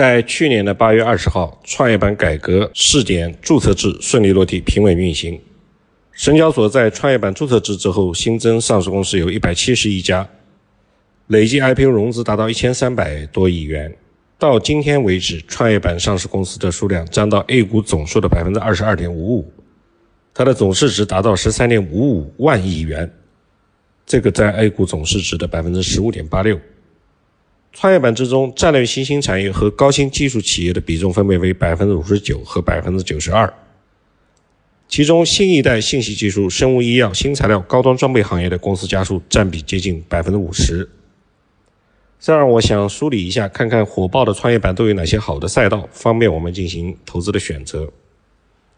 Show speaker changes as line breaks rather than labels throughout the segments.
在去年的八月二十号，创业板改革试点注册制顺利落地，平稳运行。深交所在创业板注册制之后，新增上市公司有一百七十一家，累计 IPO 融资达到一千三百多亿元。到今天为止，创业板上市公司的数量占到 A 股总数的百分之二十二点五五，它的总市值达到十三点五五万亿元，这个在 A 股总市值的百分之十五点八六。创业板之中，战略新兴产业和高新技术企业的比重分别为百分之五十九和百分之九十二。其中，新一代信息技术、生物医药、新材料、高端装备行业的公司家数占比接近百分之五十。这让我想梳理一下，看看火爆的创业板都有哪些好的赛道，方便我们进行投资的选择。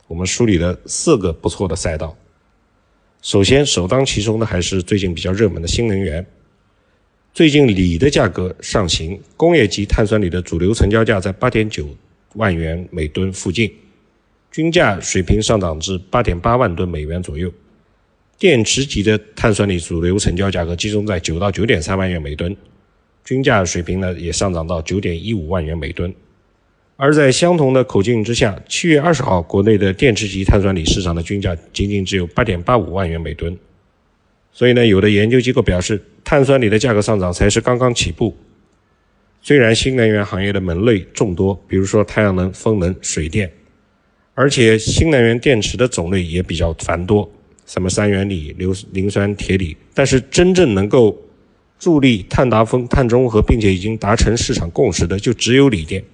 我们梳理了四个不错的赛道。首先，首当其冲的还是最近比较热门的新能源。最近锂的价格上行，工业级碳酸锂的主流成交价在八点九万元每吨附近，均价水平上涨至八点八万吨美元左右。电池级的碳酸锂主流成交价格集中在九到九点三万元每吨，均价水平呢也上涨到九点一五万元每吨。而在相同的口径之下，七月二十号国内的电池级碳酸锂市场的均价仅仅只有八点八五万元每吨。所以呢，有的研究机构表示，碳酸锂的价格上涨才是刚刚起步。虽然新能源行业的门类众多，比如说太阳能、风能、水电，而且新能源电池的种类也比较繁多，什么三元锂、硫磷酸铁锂，但是真正能够助力碳达峰、碳中和，并且已经达成市场共识的，就只有锂电。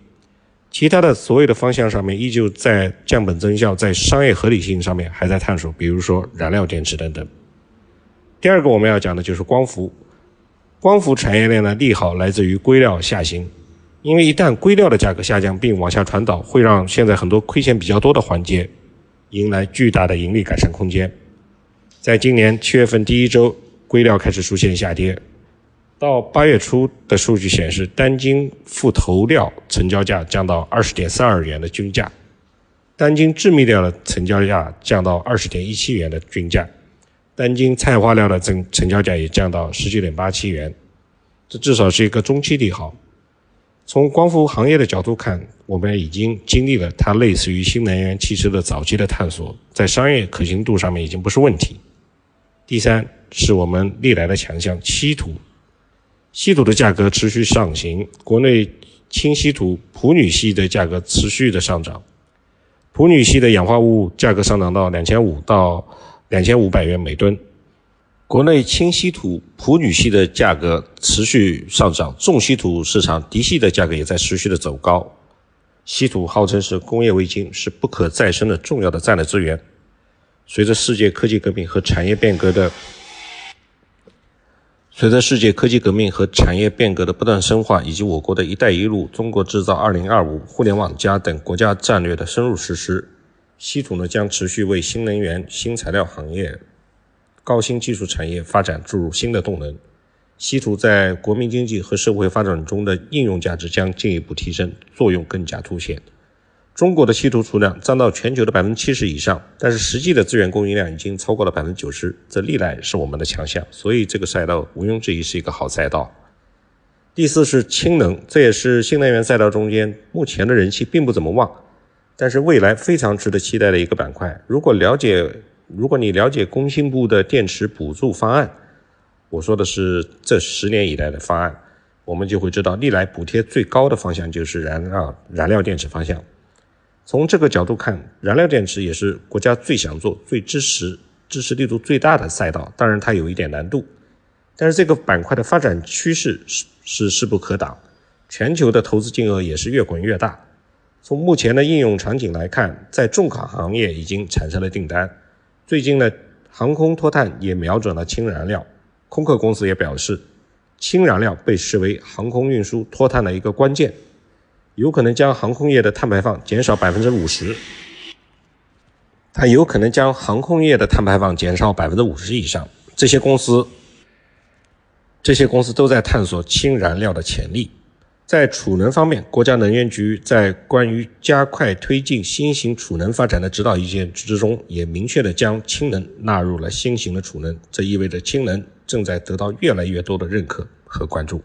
其他的所有的方向上面，依旧在降本增效，在商业合理性上面还在探索，比如说燃料电池等等。第二个我们要讲的就是光伏，光伏产业链的利好来自于硅料下行，因为一旦硅料的价格下降并往下传导，会让现在很多亏钱比较多的环节迎来巨大的盈利改善空间。在今年七月份第一周，硅料开始出现下跌，到八月初的数据显示，单晶覆头料成交价降到二十点三二元的均价，单晶致密料的成交价降到二十点一七元的均价。单晶菜花料的成成交价也降到十九点八七元，这至少是一个中期利好。从光伏行业的角度看，我们已经经历了它类似于新能源汽车的早期的探索，在商业可行度上面已经不是问题。第三是我们历来的强项稀土，稀土的价格持续上行，国内轻稀土普女系的价格持续的上涨，普女系的氧化物价格上涨到两千五到。两千五百元每吨，国内轻稀土普女系的价格持续上涨，重稀土市场嫡系的价格也在持续的走高。稀土号称是工业微晶，是不可再生的重要的战略资源。随着世界科技革命和产业变革的，随着世界科技革命和产业变革的不断深化，以及我国的一带一路、中国制造二零二五、互联网加等国家战略的深入实施。稀土呢将持续为新能源、新材料行业、高新技术产业发展注入新的动能。稀土在国民经济和社会发展中的应用价值将进一步提升，作用更加凸显。中国的稀土储量占到全球的百分之七十以上，但是实际的资源供应量已经超过了百分之九十，这历来是我们的强项，所以这个赛道毋庸置疑是一个好赛道。第四是氢能，这也是新能源赛道中间目前的人气并不怎么旺。但是未来非常值得期待的一个板块。如果了解，如果你了解工信部的电池补助方案，我说的是这十年以来的方案，我们就会知道，历来补贴最高的方向就是燃料燃料电池方向。从这个角度看，燃料电池也是国家最想做、最支持、支持力度最大的赛道。当然，它有一点难度，但是这个板块的发展趋势是是势不可挡，全球的投资金额也是越滚越大。从目前的应用场景来看，在重卡行业已经产生了订单。最近呢，航空脱碳也瞄准了氢燃料。空客公司也表示，氢燃料被视为航空运输脱碳的一个关键，有可能将航空业的碳排放减少百分之五十。它有可能将航空业的碳排放减少百分之五十以上。这些公司，这些公司都在探索氢燃料的潜力。在储能方面，国家能源局在关于加快推进新型储能发展的指导意见之中，也明确的将氢能纳入了新型的储能。这意味着氢能正在得到越来越多的认可和关注。